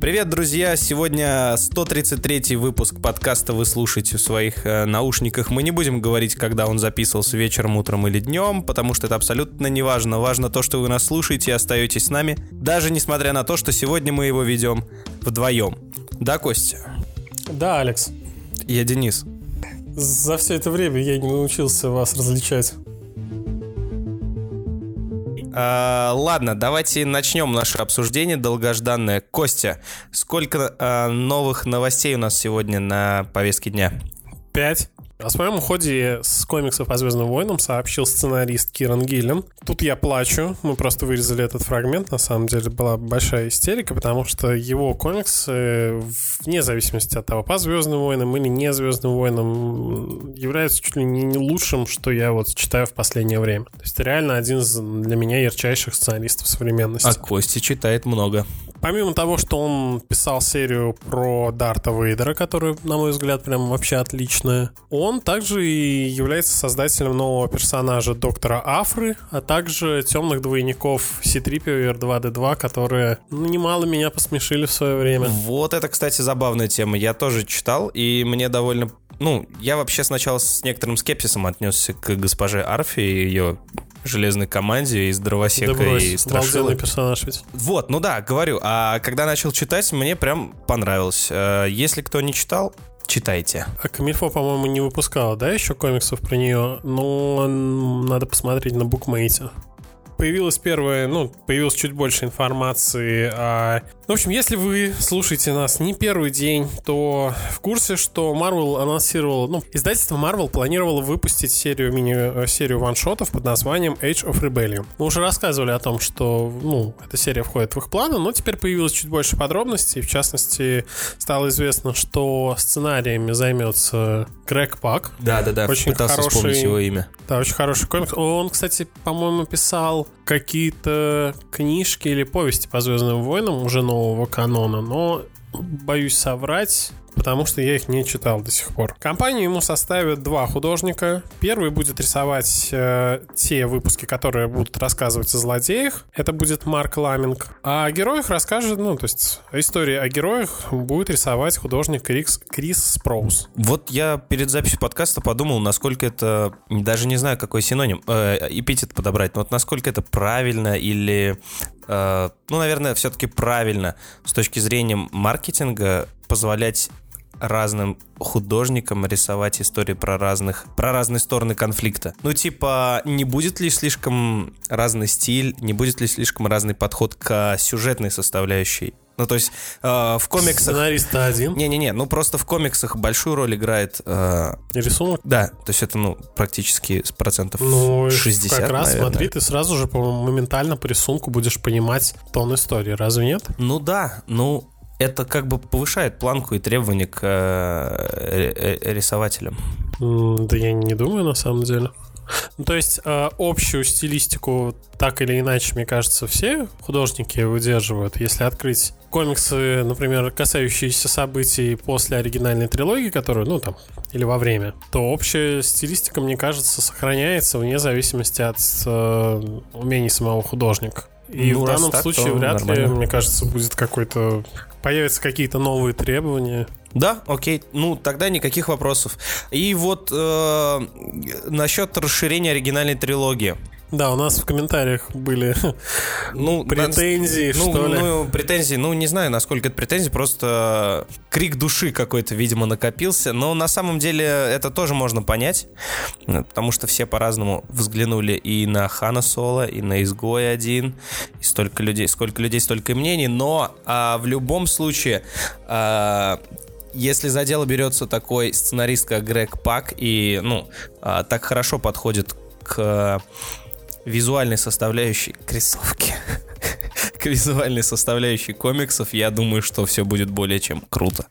Привет, друзья! Сегодня 133 выпуск подкаста вы слушаете в своих э, наушниках. Мы не будем говорить, когда он записывался вечером, утром или днем, потому что это абсолютно не важно. Важно то, что вы нас слушаете и остаетесь с нами, даже несмотря на то, что сегодня мы его ведем вдвоем. Да, Костя? Да, Алекс. Я Денис. За все это время я не научился вас различать. А, ладно, давайте начнем наше обсуждение долгожданное. Костя, сколько а, новых новостей у нас сегодня на повестке дня? Пять. О своем уходе с комиксов по Звездным войнам сообщил сценарист Киран Гиллен. Тут я плачу, мы просто вырезали этот фрагмент, на самом деле была большая истерика, потому что его комиксы, вне зависимости от того, по Звездным войнам или не Звездным войнам, являются чуть ли не лучшим, что я вот читаю в последнее время. То есть реально один из для меня ярчайших сценаристов современности. А Костя читает много. Помимо того, что он писал серию про Дарта Вейдера, которая, на мой взгляд, прям вообще отличная, он также и является создателем нового персонажа доктора Афры, а также темных двойников C-3PO и R2-D2, которые ну, немало меня посмешили в свое время. Вот это, кстати, забавная тема. Я тоже читал, и мне довольно ну, я вообще сначала с некоторым скепсисом отнесся к госпоже Арфи и ее железной команде из Дровосека да брось, и Страшилы. персонаж ведь. Вот, ну да, говорю. А когда начал читать, мне прям понравилось. Э, если кто не читал, читайте. А Камильфо, по-моему, не выпускала, да, еще комиксов про нее? Ну, надо посмотреть на букмейте появилась первая, ну, появилось чуть больше информации. О... В общем, если вы слушаете нас не первый день, то в курсе, что Marvel анонсировал, ну, издательство Marvel планировало выпустить серию мини серию ваншотов под названием Age of Rebellion. Мы уже рассказывали о том, что, ну, эта серия входит в их планы, но теперь появилось чуть больше подробностей. В частности, стало известно, что сценариями займется Грег Пак. Да, да, да. Очень Пытался хороший, вспомнить его имя. Да, очень хороший комикс. Он, кстати, по-моему, писал какие-то книжки или повести по Звездным войнам уже нового канона, но боюсь соврать потому что я их не читал до сих пор. Компанию ему составят два художника. Первый будет рисовать э, те выпуски, которые будут рассказывать о злодеях. Это будет Марк Ламинг. А о героях расскажет, ну, то есть история о героях будет рисовать художник Крис, Крис Спроус. Вот я перед записью подкаста подумал, насколько это, даже не знаю, какой синоним, э, эпитет подобрать, но вот насколько это правильно или э, ну, наверное, все-таки правильно с точки зрения маркетинга позволять разным художникам рисовать истории про разных, про разные стороны конфликта. Ну, типа, не будет ли слишком разный стиль, не будет ли слишком разный подход к сюжетной составляющей ну, то есть э, в комиксах... Сценарист один? Не-не-не, ну просто в комиксах большую роль играет... Э, Рисунок? Да, то есть это, ну, практически с процентов ну, 60, как раз, наверное. смотри, ты сразу же, по-моему, моментально по рисунку будешь понимать тон истории, разве нет? Ну да, ну это как бы повышает планку и требования к э, рисователям. Да я не думаю, на самом деле. Ну, то есть э, общую стилистику так или иначе, мне кажется, все художники выдерживают. Если открыть комиксы, например, касающиеся событий после оригинальной трилогии, которую, ну, там, или во время, то общая стилистика, мне кажется, сохраняется вне зависимости от э, умений самого художника. И ну, в данном так, случае вряд нормально. ли, мне кажется, будет какой-то появятся какие-то новые требования. Да, окей. Ну, тогда никаких вопросов. И вот э, насчет расширения оригинальной трилогии. Да, у нас в комментариях были ну, претензии, ну, что ли. Ну, претензии, ну, не знаю, насколько это претензии, просто крик души какой-то, видимо, накопился. Но на самом деле это тоже можно понять, потому что все по-разному взглянули и на Хана Соло, и на Изгой один, и столько людей, сколько людей, столько мнений. Но а, в любом случае а, если за дело берется такой сценарист, как Грег Пак, и, ну, а, так хорошо подходит к визуальной составляющей к рисовке, к визуальной составляющей комиксов, я думаю, что все будет более чем круто.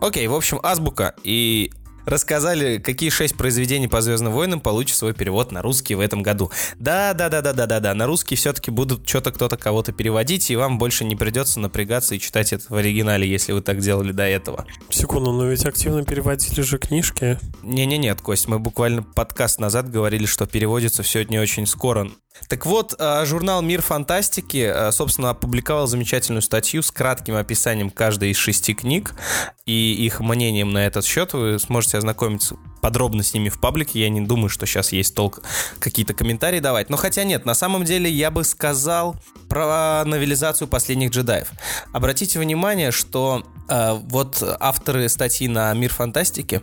Окей, в общем, азбука и рассказали, какие шесть произведений по Звездным войнам получат свой перевод на русский в этом году. Да, да, да, да, да, да, да. На русский все-таки будут что-то кто-то кого-то переводить, и вам больше не придется напрягаться и читать это в оригинале, если вы так делали до этого. Секунду, но ведь активно переводили же книжки. Не-не-нет, Кость, мы буквально подкаст назад говорили, что переводится все не очень скоро. Так вот, э, журнал «Мир фантастики», э, собственно, опубликовал замечательную статью с кратким описанием каждой из шести книг и их мнением на этот счет. Вы сможете ознакомиться подробно с ними в паблике. Я не думаю, что сейчас есть толк какие-то комментарии давать. Но хотя нет, на самом деле я бы сказал про новелизацию «Последних джедаев». Обратите внимание, что э, вот авторы статьи на «Мир фантастики»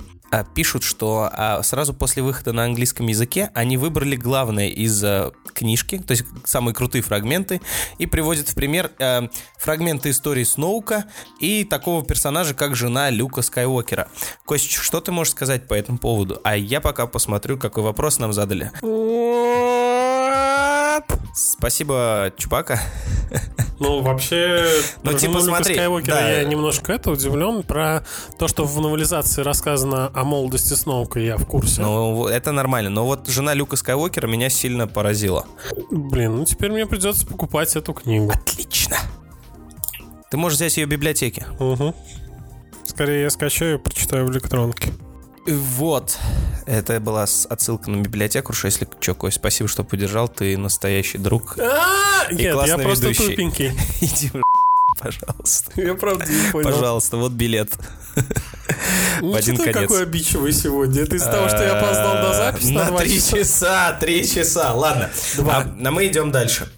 пишут, что а, сразу после выхода на английском языке они выбрали главное из а, книжки, то есть самые крутые фрагменты, и приводят в пример фрагменты истории Сноука и такого персонажа, как жена Люка Скайуокера. Кость, что ты можешь сказать по этому поводу? А я пока посмотрю, какой вопрос нам задали. Спасибо, Чупака. Ну, вообще, ну, типа, смотри, Скайуокера да. я немножко это удивлен про то, что в новелизации рассказано о молодости Сноука, я в курсе. Ну, это нормально. Но вот жена Люка Скайуокера меня сильно поразила. Блин, ну теперь мне придется покупать эту книгу. Отлично. Ты можешь взять ее в библиотеке. Угу. Скорее я скачаю и прочитаю в электронке. Вот. Это была отсылка на библиотеку, что если что, Кость, спасибо, что поддержал, ты настоящий друг. А, нет, я просто тупенький. Иди пожалуйста. Я правда не понял. Пожалуйста, вот билет. Ну, в один ты конец. какой обидчивый сегодня? Это из-за того, что я опоздал на запись на, на три часа. Три часа, ладно. А, а мы идем дальше.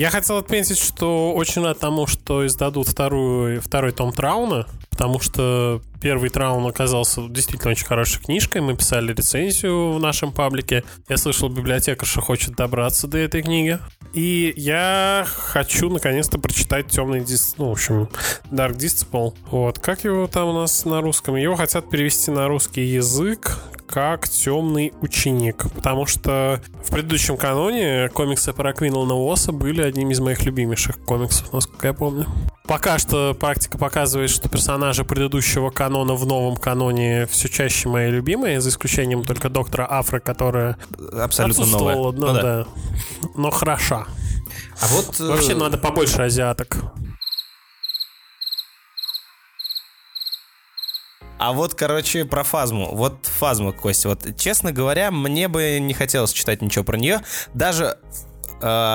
Я хотел отметить, что очень рад тому, что издадут вторую, второй том Трауна, потому что первый Траун оказался действительно очень хорошей книжкой. Мы писали рецензию в нашем паблике. Я слышал, библиотекарша хочет добраться до этой книги. И я хочу наконец-то прочитать темный дис... Ну, в общем, Dark Disciple. Вот. Как его там у нас на русском? Его хотят перевести на русский язык как темный ученик. Потому что в предыдущем каноне комиксы про Квинлана Уосса были одним из моих любимейших комиксов, насколько я помню. Пока что практика показывает, что персонажи предыдущего канона в новом каноне все чаще мои любимые, за исключением только доктора Афры, которая абсолютно новая. Ну, ну, да. да. Но хороша. А вот... Вообще э, надо побольше азиаток. А вот, короче, про фазму. Вот фазму, Костя. Вот, честно говоря, мне бы не хотелось читать ничего про нее. Даже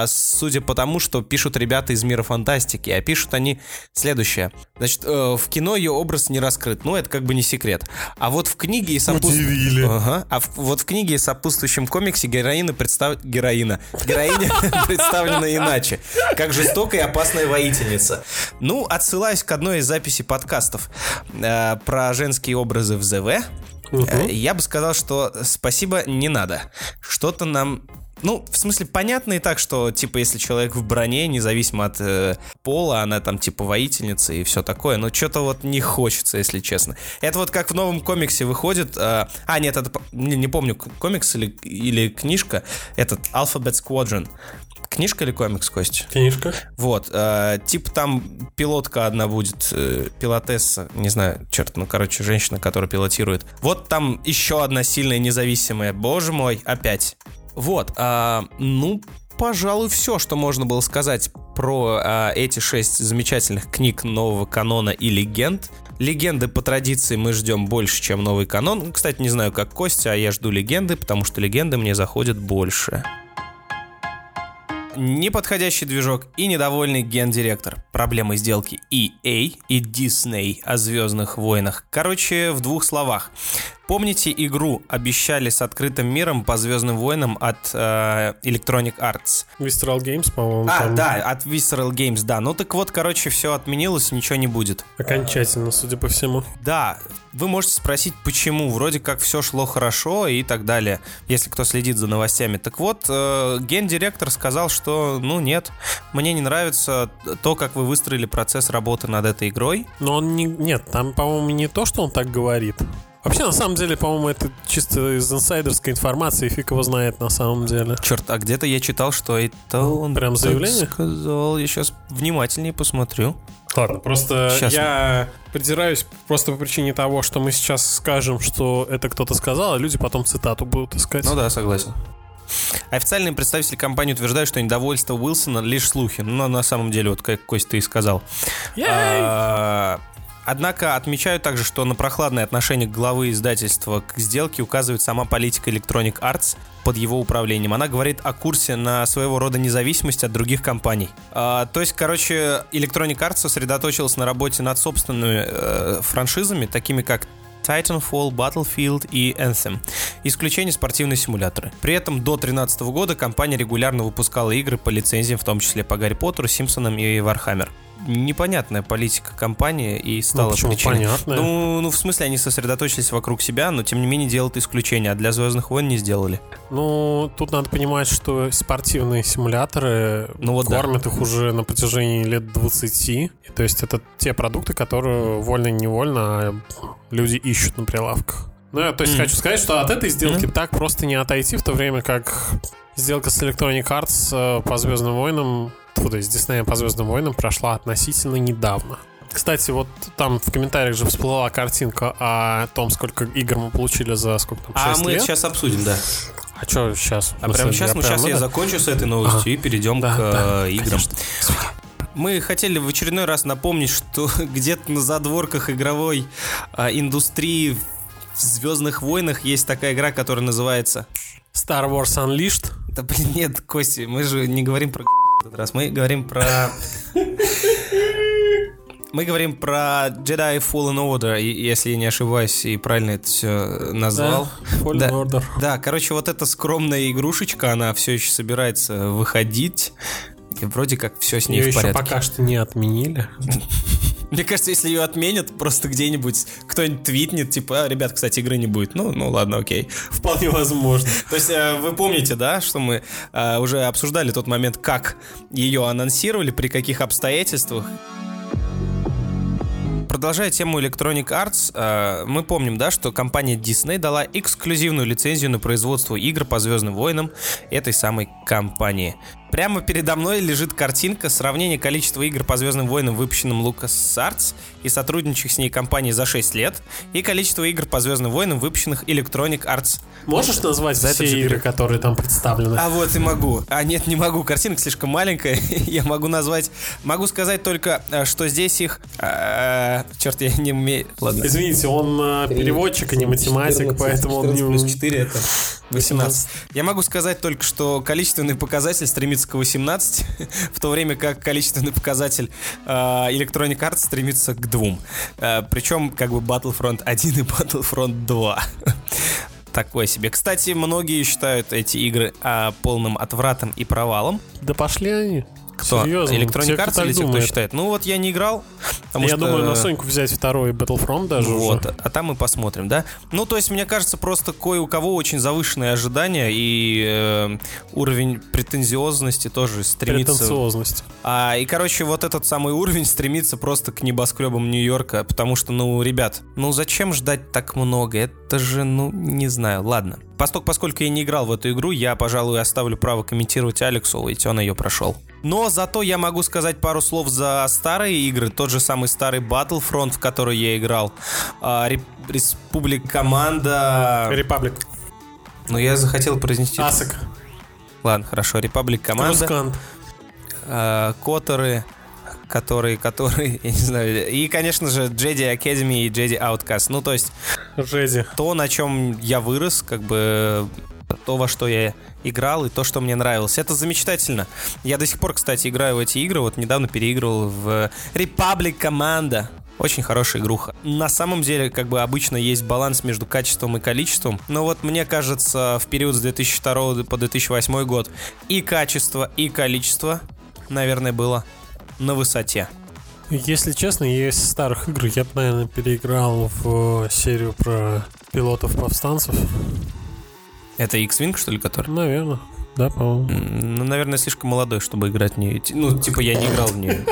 судя по тому, что пишут ребята из мира фантастики, а пишут они следующее. Значит, э, в кино ее образ не раскрыт, ну это как бы не секрет. А вот в книге и сопутствующем... Ага. А в, вот в книге и сопутствующем комиксе героина представ... Героина. Героиня представлена иначе. Как жестокая и опасная воительница. Ну, отсылаюсь к одной из записей подкастов э, про женские образы в ЗВ. Угу. Я бы сказал, что спасибо не надо. Что-то нам ну, в смысле, понятно и так, что, типа, если человек в броне, независимо от э, пола, она там, типа, воительница и все такое, но что-то вот не хочется, если честно. Это вот как в новом комиксе выходит... Э, а, нет, это... Не, не помню, комикс или, или книжка. Этот Alphabet Squadron. Книжка или комикс, Кость? Книжка. Вот. Э, типа там пилотка одна будет, э, пилотесса, не знаю, черт, ну, короче, женщина, которая пилотирует. Вот там еще одна сильная независимая. Боже мой, опять. Вот, а, ну, пожалуй, все, что можно было сказать про а, эти шесть замечательных книг нового канона и легенд. Легенды по традиции мы ждем больше, чем новый канон. Кстати, не знаю, как Костя, а я жду легенды, потому что легенды мне заходят больше неподходящий движок и недовольный гендиректор. Проблемы сделки EA и Disney о Звездных войнах. Короче, в двух словах. Помните игру обещали с открытым миром по Звездным войнам от э, Electronic Arts? Visceral Games, по-моему. А, там. да, от Visceral Games, да. Ну так вот, короче, все отменилось, ничего не будет. Окончательно, судя по всему. Да, вы можете спросить, почему. Вроде как все шло хорошо и так далее, если кто следит за новостями. Так вот, э, гендиректор сказал, что, ну нет, мне не нравится то, как вы выстроили процесс работы над этой игрой. Но он не... Нет, там, по-моему, не то, что он так говорит. Вообще, на самом деле, по-моему, это чисто из инсайдерской информации, фиг его знает на самом деле. Черт, а где-то я читал, что это он Прям заявление? сказал. Я сейчас внимательнее посмотрю. Ладно, просто сейчас. я придираюсь просто по причине того, что мы сейчас скажем, что это кто-то сказал, а люди потом цитату будут искать. Ну да, согласен. Официальные представители компании утверждают, что недовольство Уилсона лишь слухи. Но на самом деле, вот как Костя ты и сказал. Однако отмечаю также, что на прохладное отношение главы издательства к сделке указывает сама политика Electronic Arts под его управлением. Она говорит о курсе на своего рода независимость от других компаний. А, то есть, короче, Electronic Arts сосредоточилась на работе над собственными э, франшизами, такими как Titanfall, Battlefield и Anthem. Исключение спортивные симуляторы. При этом до 2013 года компания регулярно выпускала игры по лицензиям, в том числе по Гарри Поттеру, Симпсонам и Warhammer непонятная политика компании и стала ну, почему причиной. понятная? Ну, ну, в смысле, они сосредоточились вокруг себя, но тем не менее делают исключение, а для Звездных войн не сделали. Ну, тут надо понимать, что спортивные симуляторы Ну вот да. кормят их уже на протяжении лет 20. И, то есть это те продукты, которые вольно-невольно а люди ищут на прилавках. Ну, я, то есть Мгм. хочу сказать, что от этой сделки Мгм. так просто не отойти, в то время как сделка с Electronic Arts э, по Звездным войнам, то есть Disney по Звездным войнам прошла относительно недавно. Кстати, вот там в комментариях же всплыла картинка о том, сколько игр мы получили за сколько там, 6 А мы лет. сейчас обсудим, да. А что сейчас? А прямо сейчас, ну сейчас я закончу с этой новостью Ага. и перейдем Да, к да, э, играм. конечно. Мы хотели в очередной раз напомнить, что где-то на задворках игровой а, индустрии в Звездных войнах есть такая игра, которая называется... Star Wars Unleashed. Да блин, нет, Кости, мы же не говорим про этот раз, мы говорим про... Мы говорим про Jedi Fallen Order, если я не ошибаюсь и правильно это все назвал. Fallen Да. Order. Да, короче, вот эта скромная игрушечка, она все еще собирается выходить. И вроде как все с ней Ее в еще порядке. пока что не отменили. Мне кажется, если ее отменят, просто где-нибудь кто-нибудь твитнет, типа, а, ребят, кстати, игры не будет. Ну, ну ладно, окей. Вполне возможно. То есть э, вы помните, да, что мы э, уже обсуждали тот момент, как ее анонсировали, при каких обстоятельствах. Продолжая тему Electronic Arts, э, мы помним, да, что компания Disney дала эксклюзивную лицензию на производство игр по Звездным войнам этой самой компании. Прямо передо мной лежит картинка сравнения количества игр по Звездным войнам, выпущенным LucasArts и сотрудничающих с ней компанией за 6 лет, и количество игр по Звездным войнам, выпущенных Electronic Arts Можешь назвать За все игры, которые там представлены? а вот и могу. А нет, не могу. Картинка слишком маленькая. Я могу назвать... Могу сказать только, э, что здесь их... э, Черт, я не умею... Ладно. Извините, он э, переводчик, а не математик, поэтому он не... 4 это 18. Я могу сказать только, что количественный показатель стремится к 18, в то время как количественный показатель э, Electronic Arts стремится к двум. Э, причем как бы Battlefront 1 и Battlefront 2. Такое себе. Кстати, многие считают эти игры а, полным отвратом и провалом. Да пошли они. Кто? Серьезно? Electronic Arts или те, кто думает. считает? Ну вот я не играл, потому Я что... думаю, на Соньку взять второй Battlefront даже Вот, уже. а там мы посмотрим, да? Ну, то есть, мне кажется, просто кое у кого очень завышенные ожидания и э, уровень претензиозности тоже стремится... Претенциозность. А, и, короче, вот этот самый уровень стремится просто к небоскребам Нью-Йорка, потому что, ну, ребят, ну зачем ждать так много? Это же, ну, не знаю, ладно. Поскольку, поскольку я не играл в эту игру, я, пожалуй, оставлю право комментировать Алексу, ведь он ее прошел. Но зато я могу сказать пару слов за старые игры, тот же самый старый Battlefront, в который я играл, а, Республик Команда... Репаблик. Ну, я захотел произнести... Асок. Ладно, хорошо, Репаблик Команда. Трускант. э, Которы, которые, которые, я не знаю, и, конечно же, Jedi Academy и Jedi Outcast. Ну, то есть, Джеди. то, на чем я вырос, как бы, то, во что я играл, и то, что мне нравилось. Это замечательно. Я до сих пор, кстати, играю в эти игры, вот недавно переигрывал в Republic Команда. Очень хорошая игруха. На самом деле, как бы обычно есть баланс между качеством и количеством, но вот мне кажется, в период с 2002 по 2008 год и качество, и количество, наверное, было на высоте. Если честно, я из старых игр я бы, наверное, переиграл в э, серию про пилотов-повстанцев. Это X-Wing, что ли, который? Наверное. Да, по-моему. Ну, наверное, слишком молодой, чтобы играть в нее. Ну, типа, я не играл в нее.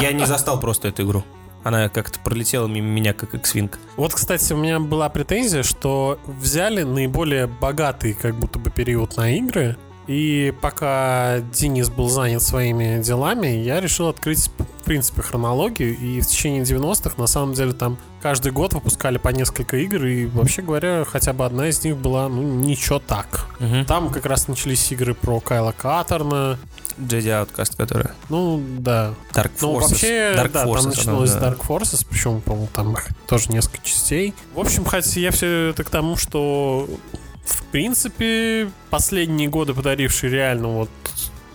Я не застал просто эту игру. Она как-то пролетела мимо меня, как X-Wing. Вот, кстати, у меня была претензия, что взяли наиболее богатый как будто бы период на игры, и пока Денис был занят своими делами, я решил открыть принципе, хронологию, и в течение 90-х, на самом деле, там каждый год выпускали по несколько игр, и, вообще говоря, хотя бы одна из них была, ну, ничего так. Мгм. Там как раз начались игры про Кайла Каторна, Jedi Outcast, которая... ну, да. Dark Forces. Ну, вообще, Dark да, Forces, там с да. Dark Forces, причем, по-моему, там тоже несколько частей. В общем, хотя я все это к тому, что, в принципе, последние годы, подарившие реально вот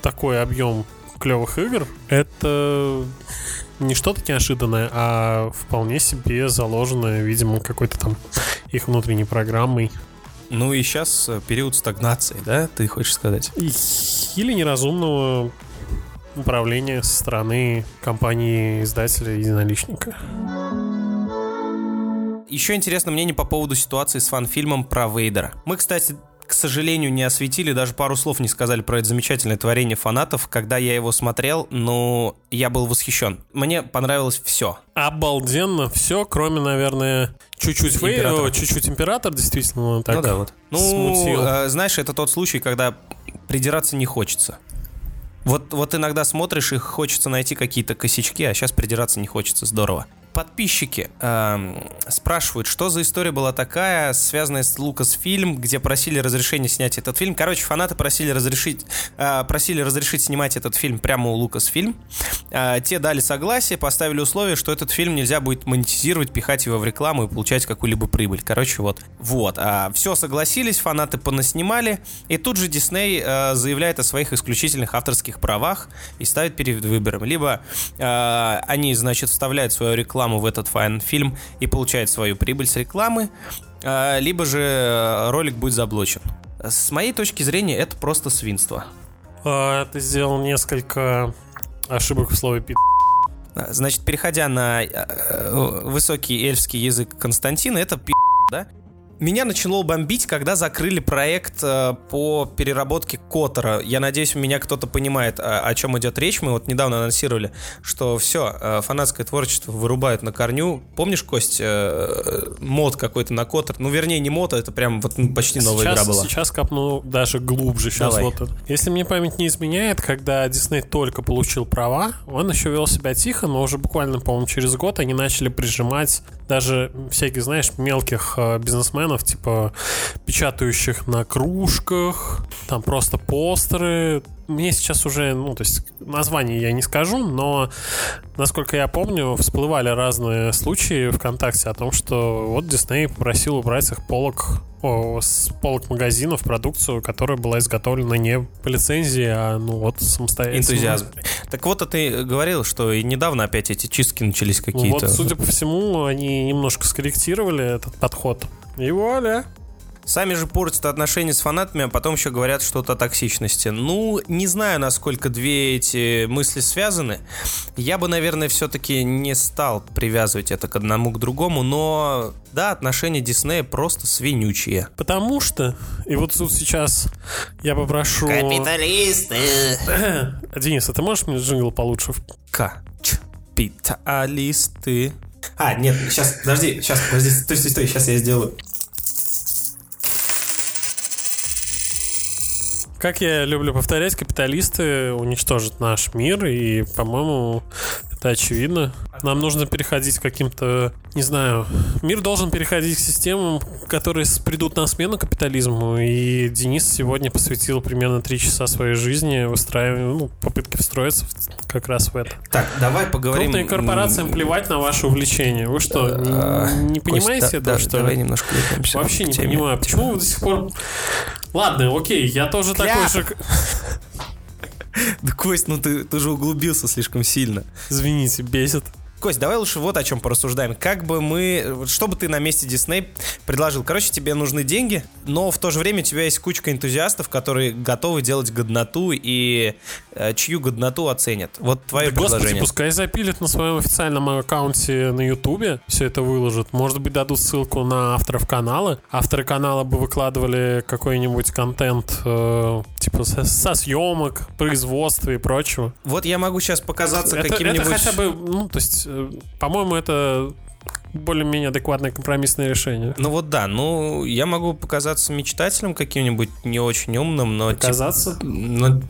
такой объем клевых игр, это не что-то неожиданное, а вполне себе заложенное, видимо, какой-то там их внутренней программой. Ну и сейчас период стагнации, да, ты хочешь сказать? Или неразумного управления со стороны компании-издателя единоличника. Еще интересно мнение по поводу ситуации с фан-фильмом про Вейдера. Мы, кстати, к сожалению, не осветили, даже пару слов не сказали про это замечательное творение фанатов. Когда я его смотрел, ну, я был восхищен. Мне понравилось все. Обалденно все, кроме, наверное, чуть-чуть Вей- о, чуть-чуть император, действительно, так ну да, вот. Ну, смутил. э, знаешь, это тот случай, когда придираться не хочется. Вот, вот иногда смотришь и хочется найти какие-то косячки, а сейчас придираться не хочется. Здорово. Подписчики эм, спрашивают, что за история была такая, связанная с Лукасфильм, где просили разрешения снять этот фильм. Короче, фанаты просили разрешить, э, просили разрешить снимать этот фильм прямо у Лукасфильм. Э, те дали согласие, поставили условие, что этот фильм нельзя будет монетизировать, пихать его в рекламу и получать какую-либо прибыль. Короче, вот. Вот. все согласились, фанаты понаснимали, и тут же Дисней э, заявляет о своих исключительных авторских правах и ставит перед выбором. Либо э, они, значит, вставляют свою рекламу в этот фан-фильм и получают свою прибыль с рекламы, э, либо же э, ролик будет заблочен. С моей точки зрения, это просто свинство. А, ты сделал несколько ошибок в слове пи***. А, Значит, переходя на э, высокий эльфский язык Константина, это пи***, да? Меня начало бомбить, когда закрыли проект э, по переработке Котора. Я надеюсь, у меня кто-то понимает, о, о чем идет речь. Мы вот недавно анонсировали, что все, фанатское творчество вырубают на корню. Помнишь, Кость, э, мод какой-то на Котор? Ну, вернее, не мод, а это прям вот ну, почти новая сейчас, игра была. Сейчас копну даже глубже. Сейчас Давай. вот. Если мне память не изменяет, когда Дисней только получил права, он еще вел себя тихо, но уже буквально, по-моему, через год они начали прижимать даже всяких, знаешь, мелких э, бизнесменов, типа печатающих на кружках, там просто постеры. Мне сейчас уже, ну, то есть название я не скажу, но, насколько я помню, всплывали разные случаи ВКонтакте о том, что вот Дисней попросил убрать с их полок о, с полок магазинов продукцию, которая была изготовлена не по лицензии, а ну вот самостоятельно. Энтузиазм. Так вот, а ты говорил, что и недавно опять эти чистки начались Ну какие-то. Вот, судя по всему, они немножко скорректировали этот подход. И вуаля. Сами же портят отношения с фанатами, а потом еще говорят что-то о токсичности. Ну, не знаю, насколько две эти мысли связаны. Я бы, наверное, все-таки не стал привязывать это к одному к другому, но да, отношения Диснея просто свинючие. Потому что, и вот тут сейчас я попрошу... Капиталисты! Денис, а ты можешь мне джингл получше? Капиталисты. А, нет, сейчас, подожди, сейчас, подожди, стой, стой, стой, сейчас я сделаю. Как я люблю повторять, капиталисты уничтожат наш мир, и, по-моему, это очевидно. Нам нужно переходить к каким-то, не знаю, мир должен переходить к системам, которые придут на смену капитализму. И Денис сегодня посвятил примерно три часа своей жизни выстраиванию, ну, попытке встроиться как раз в это. Так, давай поговорим. Крупным корпорациям плевать на ваше увлечение. Вы что, не, не понимаете этого, что Давай ли? немножко вернемся Вообще не понимаю, почему вы до сих пор... Ладно, окей, я тоже такой же... Да, Кость, ну ты, ты же углубился слишком сильно. Извините, бесит. Кость, давай лучше вот о чем порассуждаем. Как бы мы, что бы ты на месте Дисней предложил? Короче, тебе нужны деньги, но в то же время у тебя есть кучка энтузиастов, которые готовы делать годноту и э, чью годноту оценят. Вот твое Да, господи, предложение. пускай запилят на своем официальном аккаунте на Ютубе, все это выложат. Может быть, дадут ссылку на авторов канала. Авторы канала бы выкладывали какой-нибудь контент, э, типа со, со съемок, производства и прочего. Вот я могу сейчас показаться каким-нибудь... это хотя бы, ну, то есть, по-моему, это более-менее адекватное компромиссное решение. Ну вот да, ну я могу показаться мечтателем каким-нибудь не очень умным, но типа, Казаться? ну,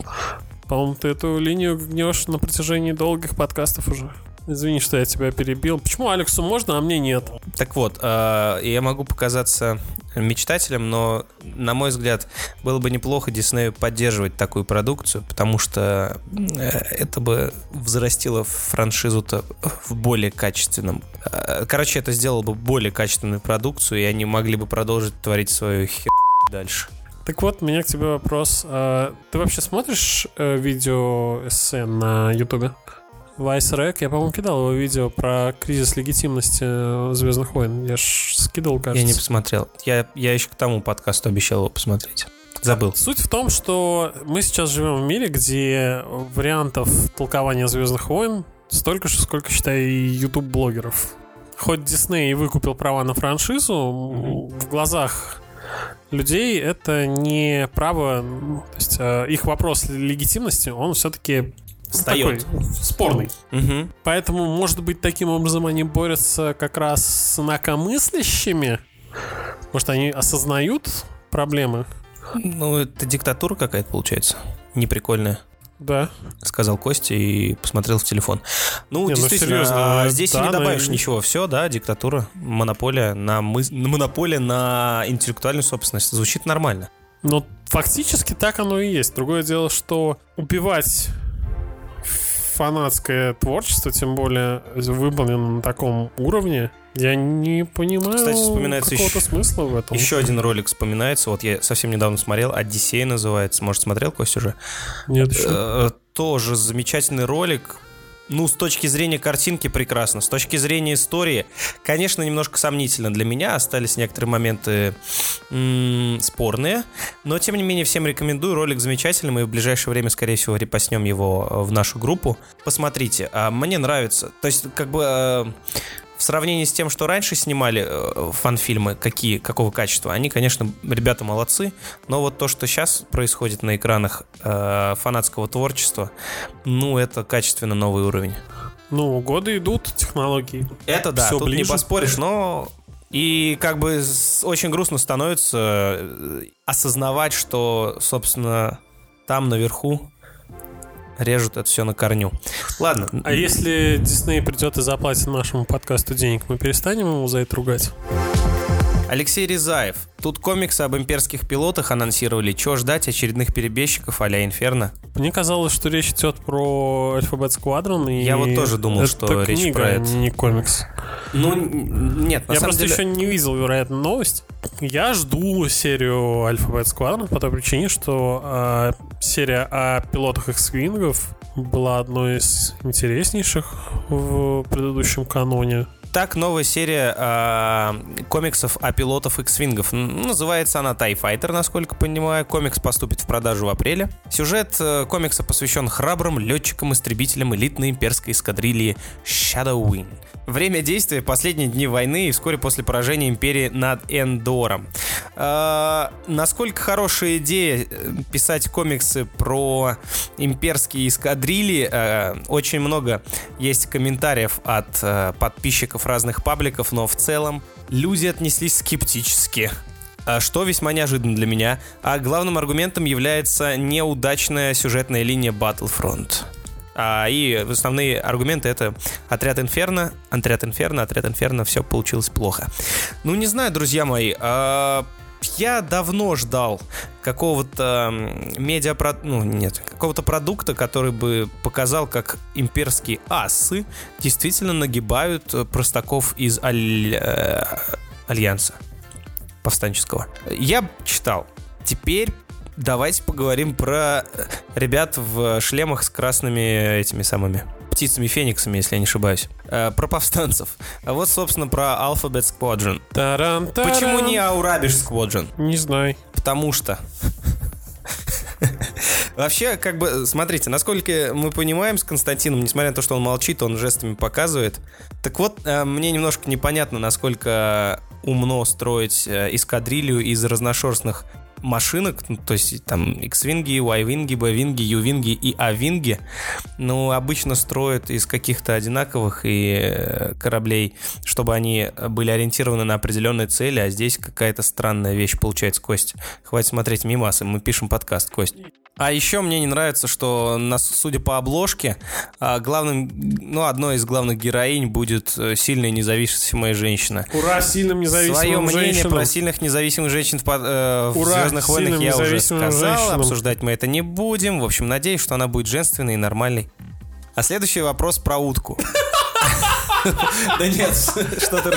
По-моему, ты эту линию гнешь на протяжении долгих подкастов уже. Извини, что я тебя перебил. Почему Алексу можно, а мне нет? Так вот, э, я могу показаться мечтателем, но, на мой взгляд, было бы неплохо Диснею поддерживать такую продукцию, потому что э, это бы взрастило франшизу-то в более качественном. Э, короче, это сделало бы более качественную продукцию, и они могли бы продолжить творить свою хер дальше. Так вот, у меня к тебе вопрос. А, ты вообще смотришь э, видео эссе на Ютубе? Rec, я, по-моему, кидал его видео про кризис легитимности э, Звездных войн. Я ж скидывал, кажется. Я не посмотрел. Я, я еще к тому подкасту обещал его посмотреть. Забыл. Суть в том, что мы сейчас живем в мире, где вариантов толкования Звездных войн столько же, сколько, считай, YouTube-блогеров. Хоть Дисней и выкупил права на франшизу, mm-hmm. в глазах людей это не право, то есть э, их вопрос легитимности, он все-таки встает. Такой, спорный. Угу. Поэтому, может быть, таким образом они борются как раз с инакомыслящими? Может, они осознают проблемы? Ну, это диктатура какая-то получается. Неприкольная. Да. Сказал Костя и посмотрел в телефон. Ну, не, ну, действительно, ну, серьезно, здесь да, не добавишь но... ничего. Все, да, диктатура, монополия на, мы... монополия на интеллектуальную собственность. Звучит нормально. Но фактически так оно и есть. Другое дело, что убивать фанатское творчество, тем более выполнено на таком уровне, я не понимаю Кстати, вспоминается какого-то еще, смысла в этом. Еще один ролик вспоминается. Вот я совсем недавно смотрел. Одиссей называется. Может, смотрел, Кость, уже? Нет, еще. Э, тоже замечательный ролик ну, с точки зрения картинки прекрасно. С точки зрения истории, конечно, немножко сомнительно для меня. Остались некоторые моменты м- спорные. Но, тем не менее, всем рекомендую. Ролик замечательный. Мы в ближайшее время, скорее всего, репостнем его в нашу группу. Посмотрите. А, мне нравится. То есть, как бы э, в сравнении с тем, что раньше снимали э, фан-фильмы, какие, какого качества, они, конечно, ребята молодцы, но вот то, что сейчас происходит на экранах э, фанатского творчества, ну, это качественно новый уровень. Ну, годы идут, технологии. Это да, Все тут ближе. не поспоришь, но и как бы очень грустно становится э, осознавать, что, собственно, там наверху режут это все на корню. Ладно. А если Дисней придет и заплатит нашему подкасту денег, мы перестанем ему за это ругать? Алексей Рязаев. Тут комиксы об имперских пилотах анонсировали. Чего ждать очередных перебежчиков а-ля Инферно? Мне казалось, что речь идет про Alphabet Squadron. И Я вот тоже думал, что книга, речь про это. не комикс. Ну, нет, на Я просто деле... еще не видел, вероятно, новость. Я жду серию Alphabet Squadron по той причине, что э, серия о пилотах X-Wing'ов была одной из интереснейших в предыдущем каноне. Так, новая серия э, комиксов о пилотов X-Wing'ов. Называется она TIE Fighter, насколько понимаю. Комикс поступит в продажу в апреле. Сюжет э, комикса посвящен храбрым летчикам-истребителям элитной имперской эскадрильи Shadow Wing. Время действия – последние дни войны и вскоре после поражения Империи над Эндором. Э, насколько хорошая идея э, писать комиксы про имперские эскадрильи. Э, очень много есть комментариев от э, подписчиков разных пабликов, но в целом люди отнеслись скептически что весьма неожиданно для меня. А главным аргументом является неудачная сюжетная линия Battlefront. А, и основные аргументы это отряд Инферно, отряд Инферно, отряд Инферно, все получилось плохо. Ну, не знаю, друзья мои, а, я давно ждал какого-то медиа... Ну, нет, какого-то продукта, который бы показал, как имперские асы действительно нагибают простаков из аль... Э, Альянса повстанческого. Я читал. Теперь давайте поговорим про ребят в шлемах с красными этими самыми птицами фениксами, если я не ошибаюсь. Э, про повстанцев. А вот, собственно, про Alphabet Squadron. Таран, таран. Почему не Аурабиш Squadron? Не знаю. Потому что... Вообще, как бы, смотрите, насколько мы понимаем с Константином, несмотря на то, что он молчит, он жестами показывает. Так вот, э, мне немножко непонятно, насколько умно строить э, эскадрилью из разношерстных машинок, ну, то есть там X-винги, Y-винги, B-винги, U-винги и A-винги, ну, обычно строят из каких-то одинаковых и э, кораблей, чтобы они были ориентированы на определенные цели, а здесь какая-то странная вещь получается, Кость. Хватит смотреть мимасы, мы пишем подкаст, Кость. А еще мне не нравится, что, судя по обложке, а, главным, ну, одной из главных героинь будет э, сильная независимая женщина. Ура, сильным независимым Свое мнение женщинам. про сильных независимых женщин в, э, в Ура, Звездных войнах я уже сказал. женщинам. Обсуждать мы это не будем. В общем, надеюсь, что она будет женственной и нормальной. А следующий вопрос про утку. Да нет, что ты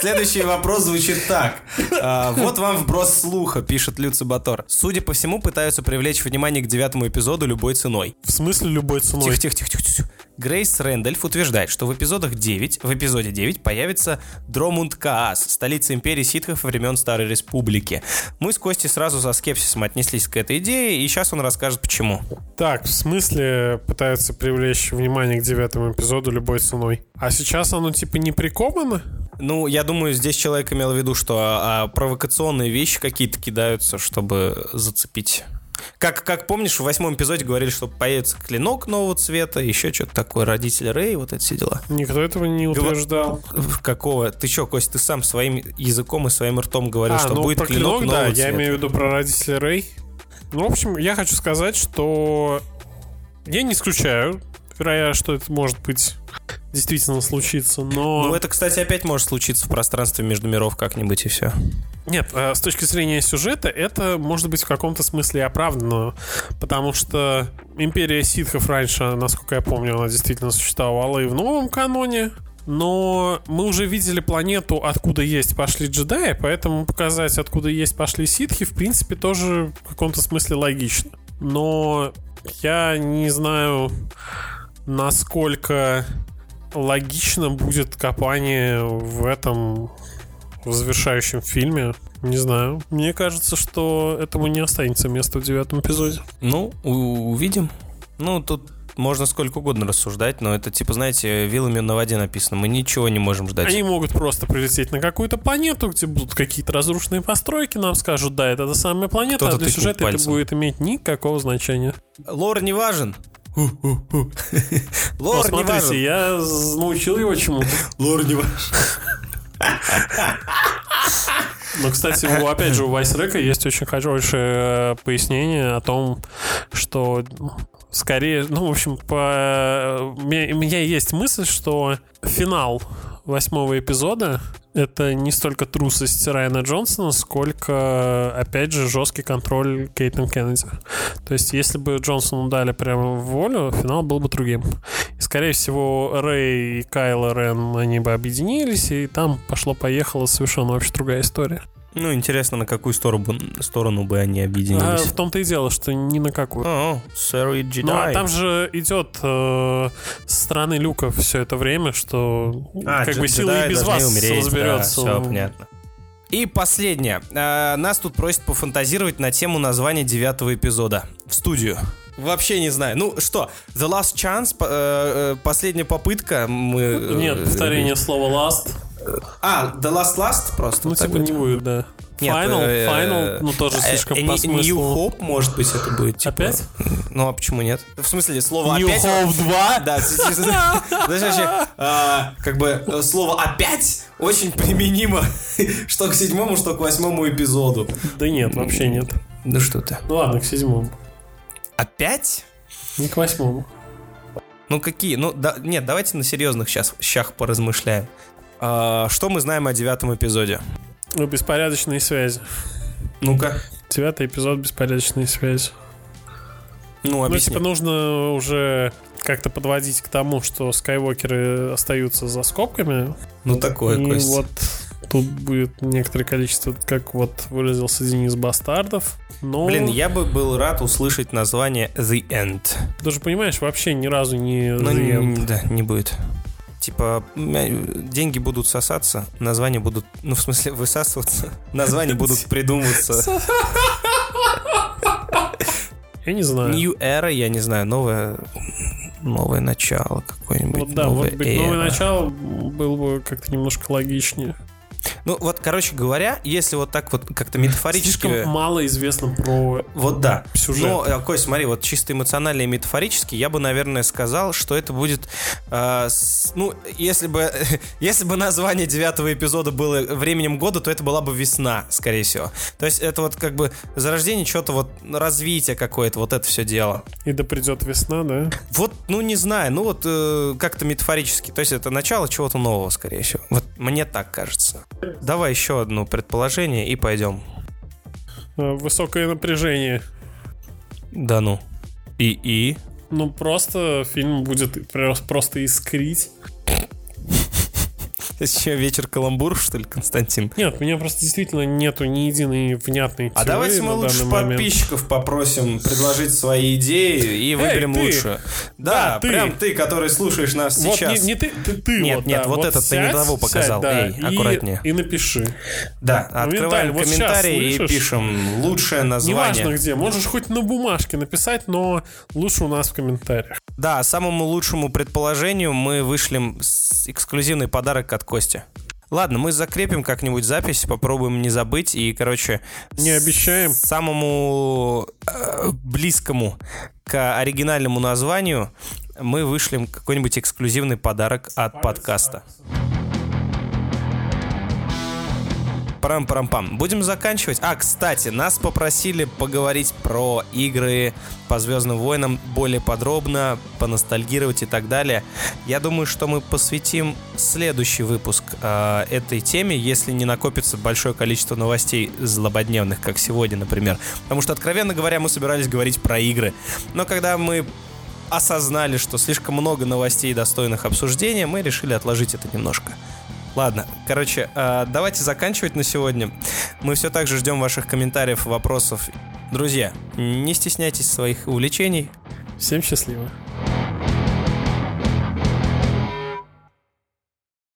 Следующий, вопрос звучит так. А, Вот вам вброс слуха, пишет Люци Батор. Судя по всему, пытаются привлечь внимание к девятому эпизоду любой ценой. В смысле любой ценой? Тихо, тихо, тихо, тихо, тихо. Грейс Рэндольф утверждает, что в эпизодах 9, в эпизоде 9 появится Дромунд Каас, столица империи ситхов времен Старой Республики. Мы с Костей сразу со скепсисом отнеслись к этой идее, и сейчас он расскажет почему. Так, в смысле пытаются привлечь внимание к девятому эпизоду любой ценой? А сейчас оно типа не приковано? Ну, я думаю, здесь человек имел в виду, что а, а, провокационные вещи какие-то кидаются, чтобы зацепить. Как, как помнишь, в восьмом эпизоде говорили, что появится клинок нового цвета, еще что-то такое, родители Рэй, вот эти дела. Никто этого не утверждал. Какого? Ты что, Кость, ты сам своим языком и своим ртом говорил, а, что ну будет про клинок, клинок, да, нового я цвета. имею в виду про родителей Рэй. Ну, в общем, я хочу сказать, что я не исключаю, вероятно, что это может быть действительно случится, но... Ну, это, кстати, опять может случиться в пространстве между миров как-нибудь и все. Нет, э, с точки зрения сюжета, это может быть в каком-то смысле оправдано, потому что Империя ситхов раньше, насколько я помню, она действительно существовала и в новом каноне, но мы уже видели планету, откуда есть пошли джедаи, поэтому показать, откуда есть пошли ситхи, в принципе, тоже в каком-то смысле логично. Но я не знаю, насколько логично будет копание в этом в завершающем фильме. Не знаю. Мне кажется, что этому не останется места в девятом эпизоде. Ну, увидим. Ну, тут можно сколько угодно рассуждать, но это, типа, знаете, вилами на воде написано. Мы ничего не можем ждать. Они могут просто прилететь на какую-то планету, где будут какие-то разрушенные постройки, нам скажут, да, это та самая планета, а для сюжета это пальцем. будет иметь никакого значения. Лор не важен. Ну, Лор не смотрите, важен. я научил его чему-то. Лор не важен. Но, кстати, у, опять же, у Вайсрека есть очень хорошее э, пояснение о том, что скорее, ну, в общем, по... меня, у меня есть мысль, что финал восьмого эпизода это не столько трусость Райана Джонсона, сколько, опять же, жесткий контроль Кейтон Кеннеди. То есть, если бы Джонсону дали прямо волю, финал был бы другим. И, скорее всего, Рэй и Кайло Рен, они бы объединились, и там пошло-поехало совершенно вообще другая история. Ну, интересно, на какую сторону, бы- сторону бы они А объединились. в том-то и дело, что ни на какую. О, Сэр и Джедай. Ну, а там же идет э, со стороны Люка все это время, что А, как дж- бы сила и без вас умереть, разберется. Да, все понятно. И последнее. А, Нас тут просят пофантазировать на тему названия девятого эпизода. В студию. Вообще не знаю. Ну что, The Last Chance, э, э, последняя попытка. Мы, э, Нет, повторение слова last. А, The Last Last просто. Ну, вот типа не будет, да. Нет, Final, э, final, ну тоже э, слишком э, по не- New смыслу. Hope, может быть, это будет. типа. Опять? Ну, а почему нет? В смысле, слово New опять... Hope 2? Да, вообще, а, как бы э, слово «опять» очень применимо что к седьмому, что к восьмому эпизоду. Да нет, вообще нет. Ну что ты? Ну ладно, к седьмому. Опять? Не к восьмому. Ну какие? Ну, да, нет, давайте на серьезных сейчас щах поразмышляем. А, что мы знаем о девятом эпизоде? Ну, беспорядочные связи. Ну-ка. Девятый эпизод беспорядочные связи. Ну, Ну, объясни. типа, нужно уже как-то подводить к тому, что скайвокеры остаются за скобками. Ну, такое, И Кость. вот тут будет некоторое количество, как вот выразился Денис, бастардов. Но, Блин, я бы был рад услышать название The End. ты же понимаешь, вообще ни разу не Ну, The End. да, не будет. Типа, м, деньги будут сосаться, названия будут, ну, в смысле, высасываться, названия будут придумываться. Я не знаю. New Era, я не знаю, новое, новое начало какое-нибудь. вот да, может быть, новое начало было бы как-то немножко логичнее. Ну, вот, короче говоря, если вот так вот как-то метафорически... Слишком мало известно про Вот да. сюжет. Но, э, Кость, смотри, вот чисто эмоционально и метафорически, я бы, наверное, сказал, что это будет... э, с- ну, если бы, если бы название девятого эпизода было временем года, то это была бы весна, скорее всего. То есть это вот как бы зарождение чего-то, вот развитие какое-то, вот это все дело. И да придет весна, да? Вот, ну, не знаю, ну вот э, как-то метафорически. То есть это начало чего-то нового, скорее всего. Вот мне так кажется. Давай еще одно предположение и пойдем. Э, Высокое напряжение. Да ну. И, и? Ну, просто фильм будет прос- просто искрить. Что, вечер каламбуров, что ли, Константин? Нет, у меня просто действительно нету ни единой внятной А давайте мы лучше подписчиков попросим предложить свои идеи и выберем ты! лучшую. Да, прям ты, который слушаешь нас сейчас. не, ты, ты, Нет, нет, вот этот ты не того показал. Эй, аккуратнее. И напиши. Да, открываем Моментально, вот комментарии и пишем лучшее название. Неважно где, можешь хоть на бумажке написать, но лучше у нас в комментариях. Да, самому лучшему предположению мы вышлем эксклюзивный подарок от Кости. Ладно, мы закрепим как-нибудь запись, попробуем не забыть. И, короче, Не обещаем. самому э, близкому к оригинальному названию мы вышлем какой-нибудь эксклюзивный подарок от подкаста. Парам-парам-пам. Будем заканчивать. А, кстати, нас попросили поговорить про игры по Звездным войнам более подробно, поностальгировать и так далее. Я думаю, что мы посвятим следующий выпуск э, этой теме, если не накопится большое количество новостей злободневных, как сегодня, например. Потому что, откровенно говоря, мы собирались говорить про игры. Но когда мы осознали, что слишком много новостей, достойных обсуждения, мы решили отложить это немножко. Ладно, короче, э, давайте заканчивать на сегодня. Мы все так же ждем ваших комментариев, вопросов. Друзья, не стесняйтесь своих увлечений. Всем счастливо.